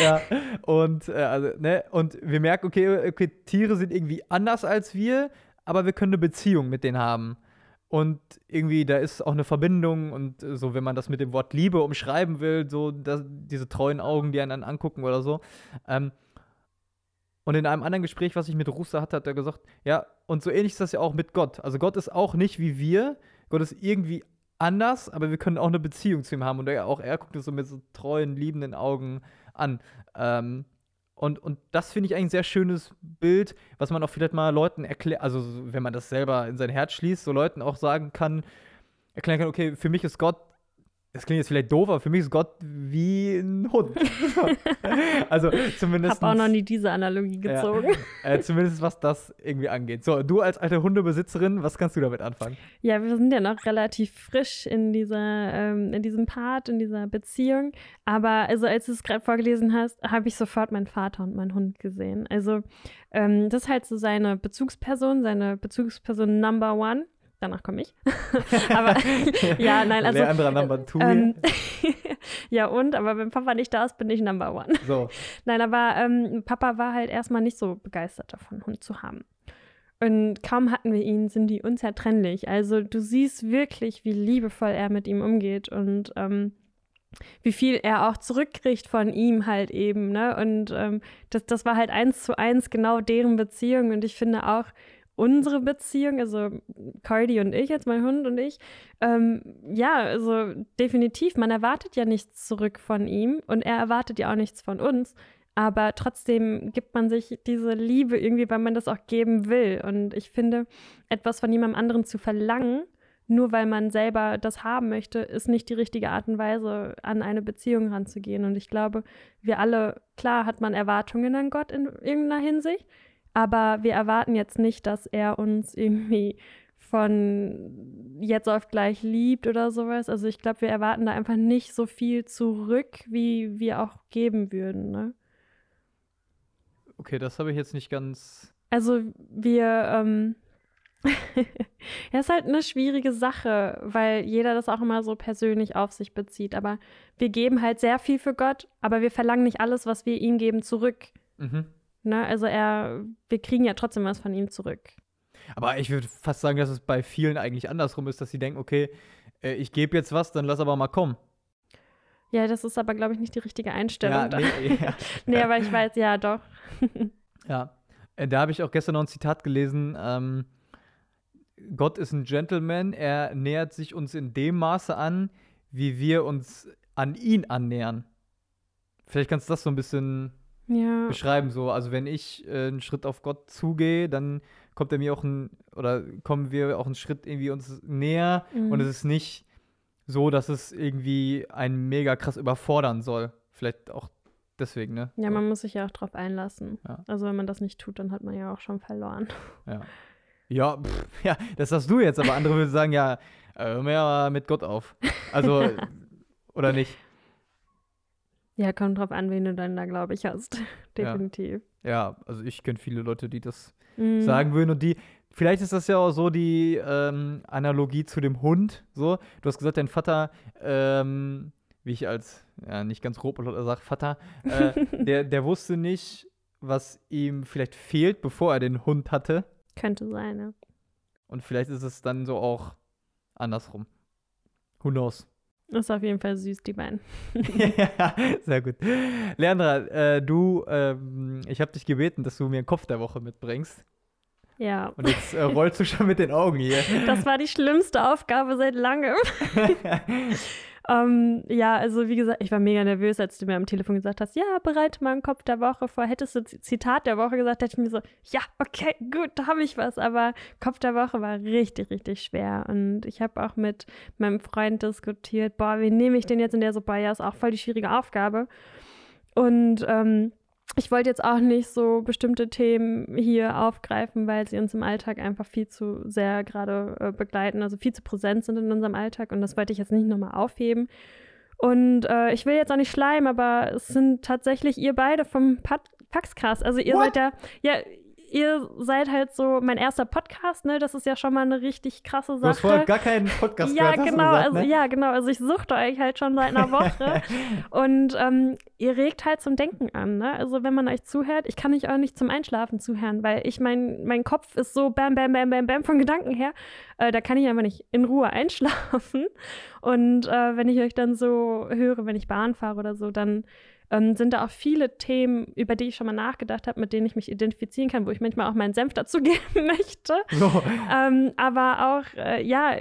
ja. Und, äh, also, ne? und wir merken, okay, okay, Tiere sind irgendwie anders als wir, aber wir können eine Beziehung mit denen haben. Und irgendwie, da ist auch eine Verbindung und äh, so, wenn man das mit dem Wort Liebe umschreiben will, so dass, diese treuen Augen, die einen angucken oder so. Ähm, und in einem anderen Gespräch, was ich mit Russa hatte, hat er gesagt, ja, und so ähnlich ist das ja auch mit Gott. Also Gott ist auch nicht wie wir. Gott ist irgendwie anders, aber wir können auch eine Beziehung zu ihm haben. Und er, auch er guckt uns so mit so treuen, liebenden Augen an. Ähm, Und, und das finde ich eigentlich ein sehr schönes Bild, was man auch vielleicht mal Leuten erklärt, also wenn man das selber in sein Herz schließt, so Leuten auch sagen kann, erklären kann, okay, für mich ist Gott das klingt jetzt vielleicht doof, aber für mich ist Gott wie ein Hund. [LAUGHS] also zumindest. Ich habe auch noch nie diese Analogie gezogen. Ja, [LAUGHS] äh, zumindest was das irgendwie angeht. So, du als alte Hundebesitzerin, was kannst du damit anfangen? Ja, wir sind ja noch relativ frisch in dieser, ähm, in diesem Part, in dieser Beziehung. Aber also als du es gerade vorgelesen hast, habe ich sofort meinen Vater und meinen Hund gesehen. Also ähm, das ist halt so seine Bezugsperson, seine Bezugsperson Number One danach komme ich. [LAUGHS] aber ja, nein, also. Leandra Number Two. Ähm, [LAUGHS] ja, und, aber wenn Papa nicht da ist, bin ich Number One. So. Nein, aber ähm, Papa war halt erstmal nicht so begeistert davon, Hund zu haben. Und kaum hatten wir ihn, sind die unzertrennlich. Also du siehst wirklich, wie liebevoll er mit ihm umgeht und ähm, wie viel er auch zurückkriegt von ihm halt eben. Ne? Und ähm, das, das war halt eins zu eins genau deren Beziehung. Und ich finde auch, unsere Beziehung, also Cardi und ich, jetzt mein Hund und ich, ähm, ja, also definitiv, man erwartet ja nichts zurück von ihm und er erwartet ja auch nichts von uns. Aber trotzdem gibt man sich diese Liebe irgendwie, weil man das auch geben will. Und ich finde, etwas von jemandem anderen zu verlangen, nur weil man selber das haben möchte, ist nicht die richtige Art und Weise, an eine Beziehung ranzugehen. Und ich glaube, wir alle, klar hat man Erwartungen an Gott in irgendeiner Hinsicht, aber wir erwarten jetzt nicht, dass er uns irgendwie von jetzt auf gleich liebt oder sowas. Also ich glaube, wir erwarten da einfach nicht so viel zurück, wie wir auch geben würden. Ne? Okay, das habe ich jetzt nicht ganz. Also wir, ähm, [LAUGHS] ja, ist halt eine schwierige Sache, weil jeder das auch immer so persönlich auf sich bezieht. Aber wir geben halt sehr viel für Gott, aber wir verlangen nicht alles, was wir ihm geben, zurück. Mhm. Ne? Also er, wir kriegen ja trotzdem was von ihm zurück. Aber ich würde fast sagen, dass es bei vielen eigentlich andersrum ist, dass sie denken, okay, äh, ich gebe jetzt was, dann lass aber mal kommen. Ja, das ist aber, glaube ich, nicht die richtige Einstellung. Ja, nee, ja. [LAUGHS] nee, aber ich weiß, ja, doch. [LAUGHS] ja, äh, da habe ich auch gestern noch ein Zitat gelesen. Ähm, Gott ist ein Gentleman, er nähert sich uns in dem Maße an, wie wir uns an ihn annähern. Vielleicht kannst du das so ein bisschen ja. beschreiben. So, also wenn ich äh, einen Schritt auf Gott zugehe, dann kommt er mir auch ein, oder kommen wir auch einen Schritt irgendwie uns näher mhm. und es ist nicht so, dass es irgendwie einen mega krass überfordern soll. Vielleicht auch deswegen, ne? Ja, man muss sich ja auch drauf einlassen. Ja. Also wenn man das nicht tut, dann hat man ja auch schon verloren. Ja. Ja, pff, ja, das hast du jetzt, aber andere würden sagen, ja, äh, hör mir mit Gott auf. Also, [LAUGHS] oder nicht? Ja, kommt drauf an, wen du dann da, glaube ich, hast. [LAUGHS] Definitiv. Ja. ja, also ich kenne viele Leute, die das mhm. sagen würden und die, vielleicht ist das ja auch so die ähm, Analogie zu dem Hund. So, du hast gesagt, dein Vater, ähm, wie ich als ja, nicht ganz grob sage, Vater, äh, [LAUGHS] der, der wusste nicht, was ihm vielleicht fehlt, bevor er den Hund hatte. Könnte sein, ja. Und vielleicht ist es dann so auch andersrum. Who knows? Das ist auf jeden Fall süß, die beiden. [LAUGHS] ja, sehr gut. Leandra, äh, du, ähm, ich habe dich gebeten, dass du mir einen Kopf der Woche mitbringst. Ja. Und jetzt äh, rollst du schon mit den Augen hier. Das war die schlimmste Aufgabe seit langem. [LAUGHS] Ähm, ja, also wie gesagt, ich war mega nervös, als du mir am Telefon gesagt hast, ja, bereite mal einen Kopf der Woche vor. Hättest du Zitat der Woche gesagt, hätte ich mir so, ja, okay, gut, da habe ich was. Aber Kopf der Woche war richtig, richtig schwer. Und ich habe auch mit meinem Freund diskutiert, boah, wie nehme ich den jetzt? Und der so, boah, ja, ist auch voll die schwierige Aufgabe. Und ähm, ich wollte jetzt auch nicht so bestimmte Themen hier aufgreifen, weil sie uns im Alltag einfach viel zu sehr gerade äh, begleiten, also viel zu präsent sind in unserem Alltag und das wollte ich jetzt nicht nochmal aufheben. Und äh, ich will jetzt auch nicht schleimen, aber es sind tatsächlich ihr beide vom Paxcast. Also ihr What? seid ja, ja, ihr seid halt so mein erster Podcast, ne? Das ist ja schon mal eine richtig krasse Sache. Du hast vorher gar keinen Podcast ja, gehört, genau, gesagt, also, ne? Ja, genau. Also ich suchte euch halt schon seit einer Woche. [LAUGHS] und ähm, ihr regt halt zum Denken an, ne? Also wenn man euch zuhört, ich kann euch auch nicht zum Einschlafen zuhören, weil ich mein, mein Kopf ist so bam, bam, bam, bam, bam von Gedanken her. Äh, da kann ich einfach nicht in Ruhe [LAUGHS] einschlafen. Und äh, wenn ich euch dann so höre, wenn ich Bahn fahre oder so, dann ähm, sind da auch viele Themen, über die ich schon mal nachgedacht habe, mit denen ich mich identifizieren kann, wo ich manchmal auch meinen Senf [LAUGHS] dazugeben möchte. So. Ähm, aber auch, äh, ja,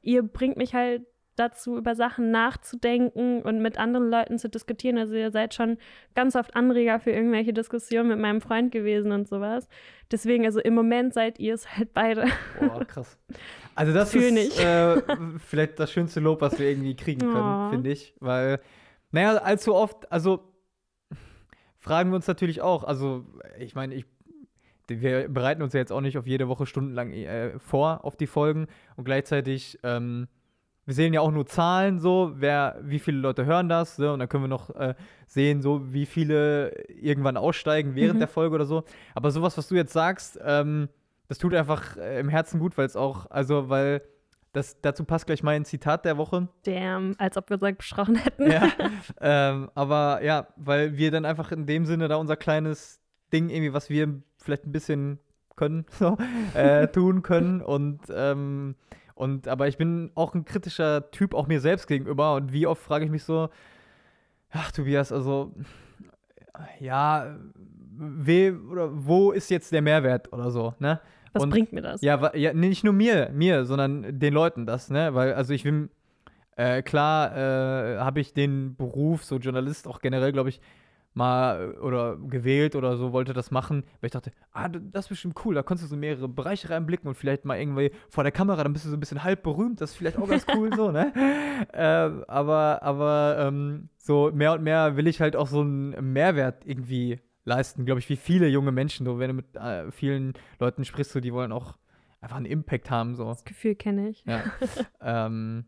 ihr bringt mich halt dazu, über Sachen nachzudenken und mit anderen Leuten zu diskutieren. Also ihr seid schon ganz oft Anreger für irgendwelche Diskussionen mit meinem Freund gewesen und sowas. Deswegen, also im Moment seid ihr es halt beide. Boah, krass. Also das Fühl ist äh, vielleicht das schönste Lob, was wir irgendwie kriegen können, oh. finde ich. Weil, naja, allzu oft, also fragen wir uns natürlich auch, also ich meine, ich wir bereiten uns ja jetzt auch nicht auf jede Woche stundenlang äh, vor auf die Folgen und gleichzeitig ähm, wir sehen ja auch nur Zahlen, so, wer, wie viele Leute hören das, so, und dann können wir noch äh, sehen, so, wie viele irgendwann aussteigen während mhm. der Folge oder so. Aber sowas, was du jetzt sagst, ähm, das tut einfach äh, im Herzen gut, weil es auch, also, weil das, dazu passt gleich mein Zitat der Woche. Damn, als ob wir es besprochen hätten. Ja, [LAUGHS] ähm, aber ja, weil wir dann einfach in dem Sinne da unser kleines Ding irgendwie, was wir vielleicht ein bisschen können, [LAUGHS] so, äh, tun können und ähm, und aber ich bin auch ein kritischer Typ, auch mir selbst gegenüber. Und wie oft frage ich mich so, ach Tobias, also ja, we, oder wo ist jetzt der Mehrwert oder so, ne? Was und, bringt mir das? Ja, ja, nicht nur mir, mir, sondern den Leuten das, ne? Weil, also ich will, äh, klar äh, habe ich den Beruf, so Journalist auch generell, glaube ich, mal oder gewählt oder so, wollte das machen, weil ich dachte, ah, das ist bestimmt cool, da konntest du so mehrere Bereiche reinblicken und vielleicht mal irgendwie vor der Kamera, dann bist du so ein bisschen halb berühmt, das ist vielleicht auch ganz cool so, ne? [LAUGHS] Äh, aber aber ähm, so mehr und mehr will ich halt auch so einen Mehrwert irgendwie leisten, glaube ich, wie viele junge Menschen, so wenn du mit äh, vielen Leuten sprichst, so, die wollen auch einfach einen Impact haben, so. Das Gefühl kenne ich. Ja. [LAUGHS] ähm,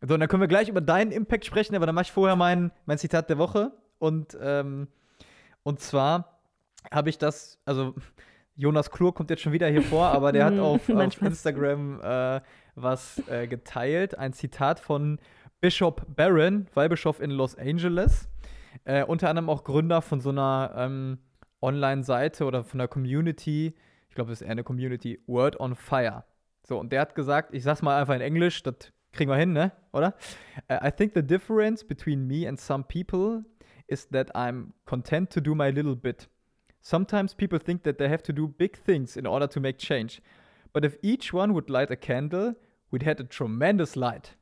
so, und dann können wir gleich über deinen Impact sprechen, aber dann mache ich vorher mein, mein Zitat der Woche. Und, ähm, und zwar habe ich das, also Jonas Klur kommt jetzt schon wieder hier vor, aber der hat [LAUGHS] auf, [LAUGHS] auf Instagram äh, was äh, geteilt, ein Zitat von Bishop Barron, Weihbischof in Los Angeles. Äh, unter anderem auch Gründer von so einer ähm, Online-Seite oder von der Community, ich glaube, es ist eher eine Community, Word on Fire. So, und der hat gesagt, ich sag's mal einfach in Englisch, das kriegen wir hin, ne? Oder? Uh, I think the difference between me and some people is that I'm content to do my little bit. Sometimes people think that they have to do big things in order to make change. But if each one would light a candle, we'd have a tremendous light.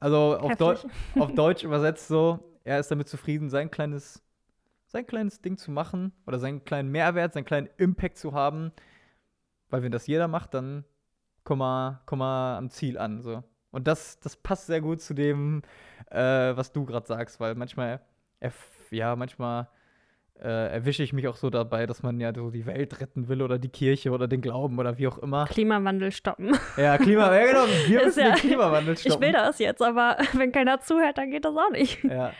Also auf, Deu [LAUGHS] auf, Deutsch [LAUGHS] übersetzt so, er ist damit zufrieden, sein kleines, sein kleines Ding zu machen oder seinen kleinen Mehrwert, seinen kleinen Impact zu haben. Weil wenn das jeder macht, dann kommen wir, kommen wir am Ziel an. So. Und das, das passt sehr gut zu dem, äh, was du gerade sagst, weil manchmal, ja, manchmal äh, erwische ich mich auch so dabei, dass man ja so die Welt retten will oder die Kirche oder den Glauben oder wie auch immer. Klimawandel stoppen. Ja, Klima, ja genau, [LAUGHS] wir müssen ja, den Klimawandel stoppen. [LAUGHS] Ich will das jetzt, aber [LAUGHS] wenn keiner zuhört, dann geht das auch nicht. Ja.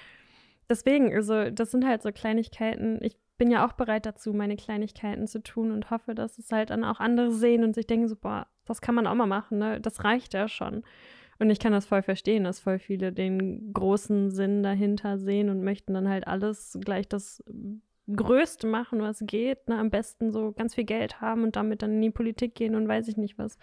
Deswegen, also das sind halt so Kleinigkeiten. Ich bin ja auch bereit dazu, meine Kleinigkeiten zu tun und hoffe, dass es halt dann auch andere sehen und sich denken so, boah, das kann man auch mal machen, ne? Das reicht ja schon. Und ich kann das voll verstehen, dass voll viele den großen Sinn dahinter sehen und möchten dann halt alles gleich das Größte machen, was geht. Ne? Am besten so ganz viel Geld haben und damit dann in die Politik gehen und weiß ich nicht was.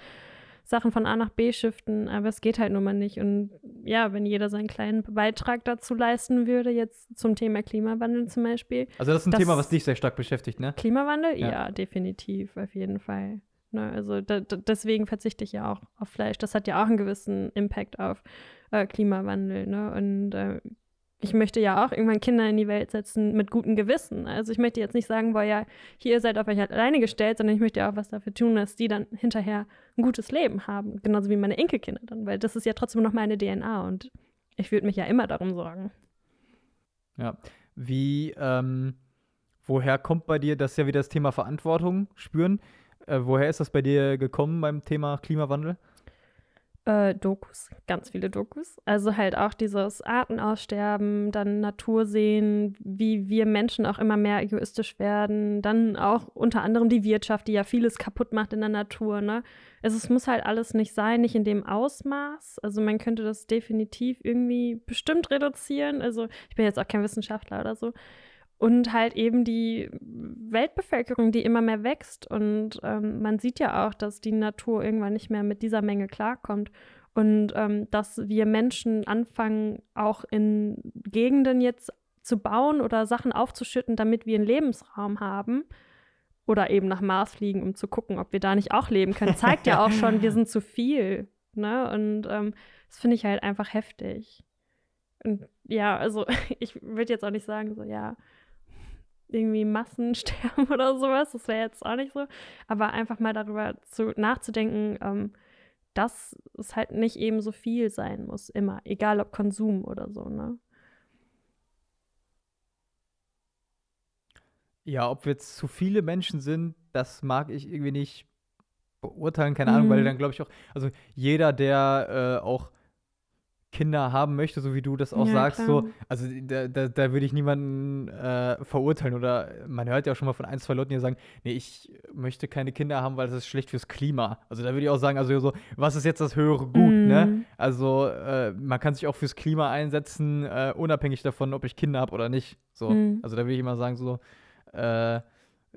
Sachen von A nach B shiften, aber es geht halt nun mal nicht. Und ja, wenn jeder seinen kleinen Beitrag dazu leisten würde, jetzt zum Thema Klimawandel zum Beispiel. Also das ist ein das Thema, was dich sehr stark beschäftigt, ne? Klimawandel? Ja, ja definitiv, auf jeden Fall. Ne? Also da, da, deswegen verzichte ich ja auch auf Fleisch. Das hat ja auch einen gewissen Impact auf äh, Klimawandel. Ne? Und äh, ich möchte ja auch irgendwann Kinder in die Welt setzen mit gutem Gewissen. Also ich möchte jetzt nicht sagen, boah, ja, hier seid auf euch alleine gestellt, sondern ich möchte ja auch was dafür tun, dass die dann hinterher ein gutes Leben haben. Genauso wie meine Enkelkinder dann, weil das ist ja trotzdem noch meine DNA und ich würde mich ja immer darum sorgen. Ja. Wie, ähm, woher kommt bei dir das ja wieder das Thema Verantwortung spüren? Äh, woher ist das bei dir gekommen beim Thema Klimawandel? Äh, Dokus, ganz viele Dokus. Also halt auch dieses Artenaussterben, dann Natur sehen, wie wir Menschen auch immer mehr egoistisch werden, dann auch unter anderem die Wirtschaft, die ja vieles kaputt macht in der Natur. Ne? Also es muss halt alles nicht sein, nicht in dem Ausmaß. Also man könnte das definitiv irgendwie bestimmt reduzieren. Also ich bin jetzt auch kein Wissenschaftler oder so. Und halt eben die Weltbevölkerung, die immer mehr wächst. Und ähm, man sieht ja auch, dass die Natur irgendwann nicht mehr mit dieser Menge klarkommt. Und ähm, dass wir Menschen anfangen, auch in Gegenden jetzt zu bauen oder Sachen aufzuschütten, damit wir einen Lebensraum haben. Oder eben nach Mars fliegen, um zu gucken, ob wir da nicht auch leben können. Zeigt ja auch schon, wir sind zu viel. ne? Und ähm, das finde ich halt einfach heftig. Und ja, also [LAUGHS] ich würde jetzt auch nicht sagen, so, ja, irgendwie Massensterben [LAUGHS] oder sowas, das wäre jetzt auch nicht so. Aber einfach mal darüber zu, nachzudenken, ähm, dass es halt nicht eben so viel sein muss, immer, egal ob Konsum oder so, ne? Ja, ob wir jetzt zu viele Menschen sind, das mag ich irgendwie nicht beurteilen, keine Ahnung, weil Mhm. dann glaube ich auch, also jeder, der äh, auch Kinder haben möchte, so wie du das auch Ja, sagst, klar. so, also da, da, da würde ich niemanden äh, verurteilen oder man hört ja auch schon mal von ein, zwei Leuten, die sagen, nee, ich möchte keine Kinder haben, weil das ist schlecht fürs Klima. Also da würde ich auch sagen, also so, was ist jetzt das höhere Gut, ne? Mhm. Also äh, man kann sich auch fürs Klima einsetzen, äh, unabhängig davon, ob ich Kinder habe oder nicht. So, Mhm. also da würde ich immer sagen, so äh,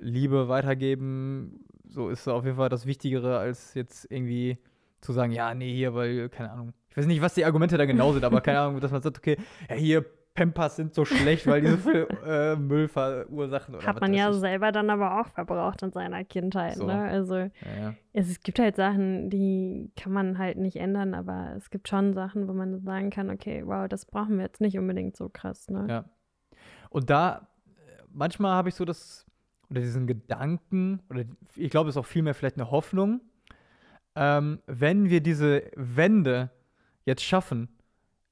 Liebe weitergeben, so ist auf jeden Fall das Wichtigere, als jetzt irgendwie zu sagen, ja, nee, hier, weil, keine Ahnung. Ich weiß nicht, was die Argumente da genau sind, aber keine Ahnung, dass man sagt, okay, ja, hier, Pampers sind so schlecht, weil die so viel äh, Müll verursachen. Oder Hat man ja ich. selber dann aber auch verbraucht in seiner Kindheit, So. ne? Also Ja, ja. es, gibt halt Sachen, die kann man halt nicht ändern, aber es gibt schon Sachen, wo man sagen kann, okay, wow, das brauchen wir jetzt nicht unbedingt so krass, ne? Ja. Und da, manchmal habe ich so das, oder diesen Gedanken, oder ich glaube, es ist auch vielmehr vielleicht eine Hoffnung, ähm, wenn wir diese Wende jetzt schaffen,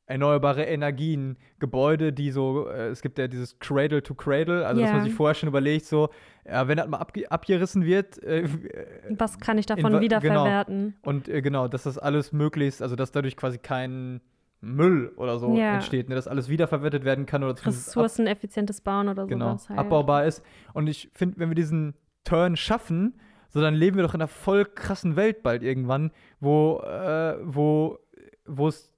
erneuerbare Energien, Gebäude, die so, äh, es gibt ja dieses Cradle to Cradle, also dass Ja. man sich vorher schon überlegt, so, ja, wenn das mal abge abgerissen wird, äh, äh, Was kann ich davon genau. wiederverwerten? und äh, genau, dass das alles möglichst, also dass dadurch quasi kein Müll oder so Ja. entsteht, ne, dass alles wiederverwertet werden kann oder Ressourceneffizientes Bauen oder genau, sowas halt. abbaubar ist. Und ich finde, wenn wir diesen Turn schaffen, so dann leben wir doch in einer voll krassen Welt bald irgendwann, wo, äh, wo, wo es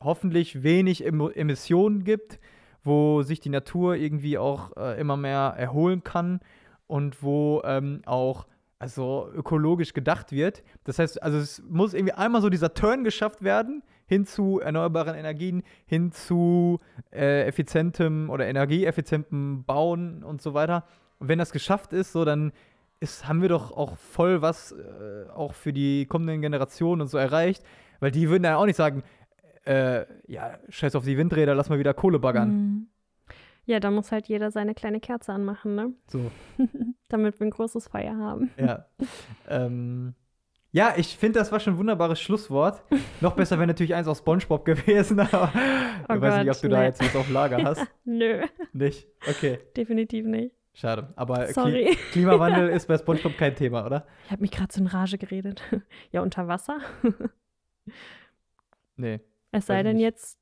hoffentlich wenig Emo Emissionen gibt, wo sich die Natur irgendwie auch äh, immer mehr erholen kann und wo ähm, auch also ökologisch gedacht wird. Das heißt, also es muss irgendwie einmal so dieser Turn geschafft werden hin zu erneuerbaren Energien, hin zu äh, effizientem oder energieeffizientem Bauen und so weiter. Und wenn das geschafft ist, so dann ist, haben wir doch auch voll was äh, auch für die kommenden Generationen und so erreicht, weil die würden dann auch nicht sagen, äh, ja, scheiß auf die Windräder, lass mal wieder Kohle baggern. Mhm. Ja, da muss halt jeder seine kleine Kerze anmachen, ne? So, [LAUGHS] Damit wir ein großes Feuer haben. ja. ähm, ja, ich finde, das war schon ein wunderbares Schlusswort. Noch besser wäre natürlich eins aus Spongebob [LAUGHS] gewesen, aber Oh ich weiß nicht, ob du da nee. jetzt was auf Lager hast. [LAUGHS] Nö, Nicht? Okay, definitiv nicht. schade. Aber Sorry. Klimawandel ist bei Spongebob kein Thema, oder? Ich habe mich gerade so in Rage geredet. ja, unter Wasser? Nee. Es sei denn nicht. jetzt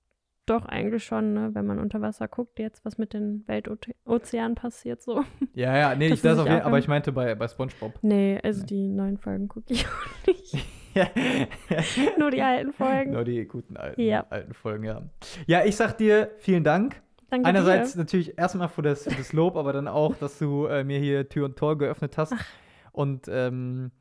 doch eigentlich schon, ne, wenn man unter Wasser guckt, jetzt was mit den Weltozeanen passiert so. Ja, ja, nee, Das ich, das auf jeden, auch aber ich meinte bei, bei Spongebob. Nee, also Nee. die neuen Folgen gucke ich auch [LAUGHS] nicht. Nur die alten Folgen. Nur die guten alten, Ja. alten Folgen, ja. Ja, ich sag dir vielen Dank. Danke Einerseits dir. natürlich erstmal für das, für das Lob, aber dann auch, dass du äh, mir hier Tür und Tor geöffnet hast. Und ähm,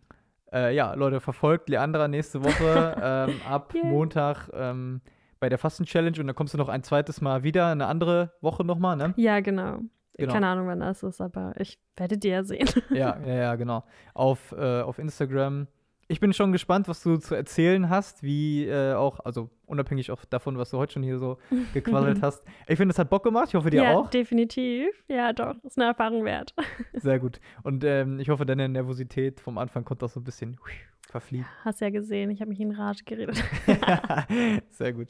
äh, ja, Leute, verfolgt Leandra nächste Woche [LAUGHS] ähm, ab Yay. Montag ähm, bei der Fasten-Challenge und dann kommst du noch ein zweites Mal wieder, eine andere Woche nochmal, ne? Ja, genau. Genau. Keine Ahnung, wann das ist, aber ich werde dir ja sehen. Ja, ja, ja, genau. Auf, äh, auf Instagram. Ich bin schon gespannt, was du zu erzählen hast, wie äh, auch, also unabhängig auch davon, was du heute schon hier so [LAUGHS] gequasselt hast. Ich finde, es hat Bock gemacht. Ich hoffe, dir ja, auch. definitiv. Ja, doch. Ist eine Erfahrung wert. [LAUGHS] Sehr gut. Und ähm, ich hoffe, deine Nervosität vom Anfang konnte auch so ein bisschen verfliegen. Hast ja gesehen, ich habe mich in Rage geredet. [LAUGHS] Sehr gut.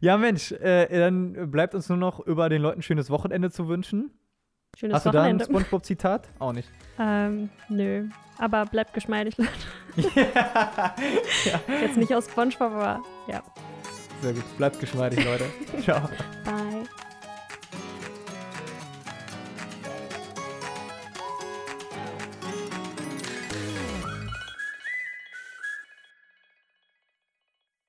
Ja, Mensch, äh, dann bleibt uns nur noch über den Leuten schönes Wochenende zu wünschen. Schönes Hast du da ein Wochenende. Spongebob-Zitat? Auch nicht. ähm, nö. Aber bleibt geschmeidig, Leute. ja. [LAUGHS] Jetzt nicht aus Spongebob, aber ja. Sehr gut. Bleibt geschmeidig, Leute. Ciao. Bye.